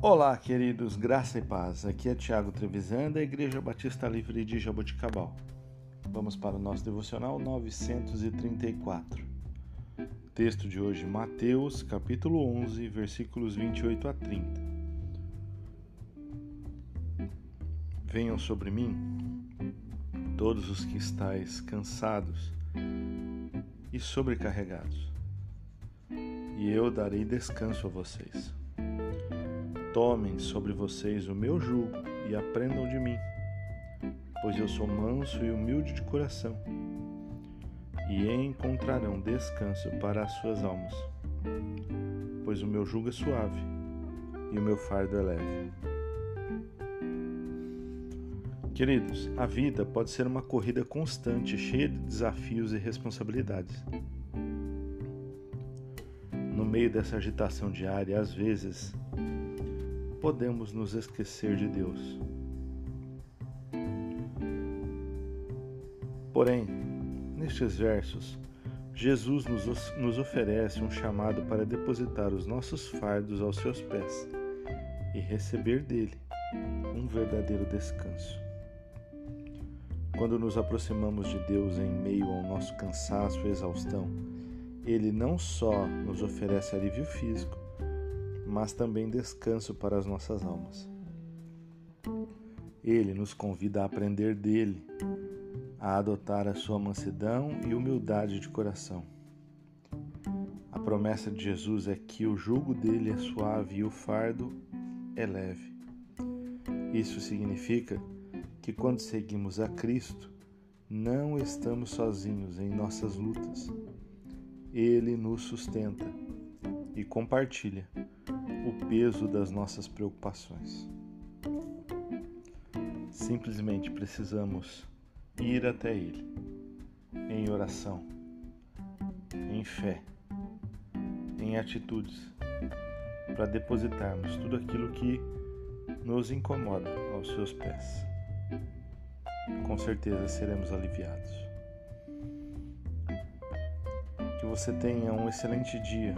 Olá, queridos, graça e paz. Aqui é Tiago Trevisan, da Igreja Batista Livre de Jaboticabal. Vamos para o nosso devocional 934. Texto de hoje, Mateus, capítulo 11, versículos 28 a 30. Venham sobre mim todos os que estáis cansados e sobrecarregados, e eu darei descanso a vocês. Tomem sobre vocês o meu jugo e aprendam de mim, pois eu sou manso e humilde de coração, e encontrarão descanso para as suas almas, pois o meu jugo é suave e o meu fardo é leve. Queridos, a vida pode ser uma corrida constante, cheia de desafios e responsabilidades. No meio dessa agitação diária, às vezes, podemos nos esquecer de Deus. Porém, nestes versos, Jesus nos, nos oferece um chamado para depositar os nossos fardos aos seus pés e receber dele um verdadeiro descanso. Quando nos aproximamos de Deus em meio ao nosso cansaço e exaustão, Ele não só nos oferece alívio físico, mas também descanso para as nossas almas. Ele nos convida a aprender dele, a adotar a sua mansidão e humildade de coração. A promessa de Jesus é que o jugo dele é suave e o fardo é leve. Isso significa que quando seguimos a Cristo, não estamos sozinhos em nossas lutas. Ele nos sustenta e compartilha o peso das nossas preocupações. Simplesmente precisamos ir até Ele em oração, em fé, em atitudes, para depositarmos tudo aquilo que nos incomoda aos seus pés. Com certeza seremos aliviados. Que você tenha um excelente dia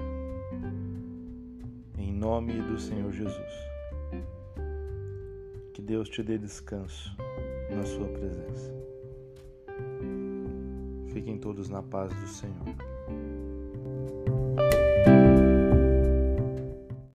nome do Senhor Jesus. Que Deus te dê descanso na Sua presença. Fiquem todos na paz do Senhor.